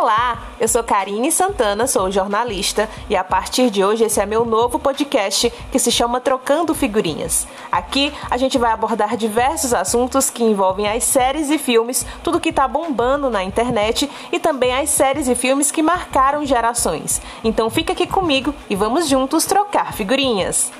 Olá, eu sou Karine Santana, sou jornalista e a partir de hoje esse é meu novo podcast que se chama Trocando Figurinhas. Aqui a gente vai abordar diversos assuntos que envolvem as séries e filmes, tudo que está bombando na internet e também as séries e filmes que marcaram gerações. Então fica aqui comigo e vamos juntos trocar figurinhas.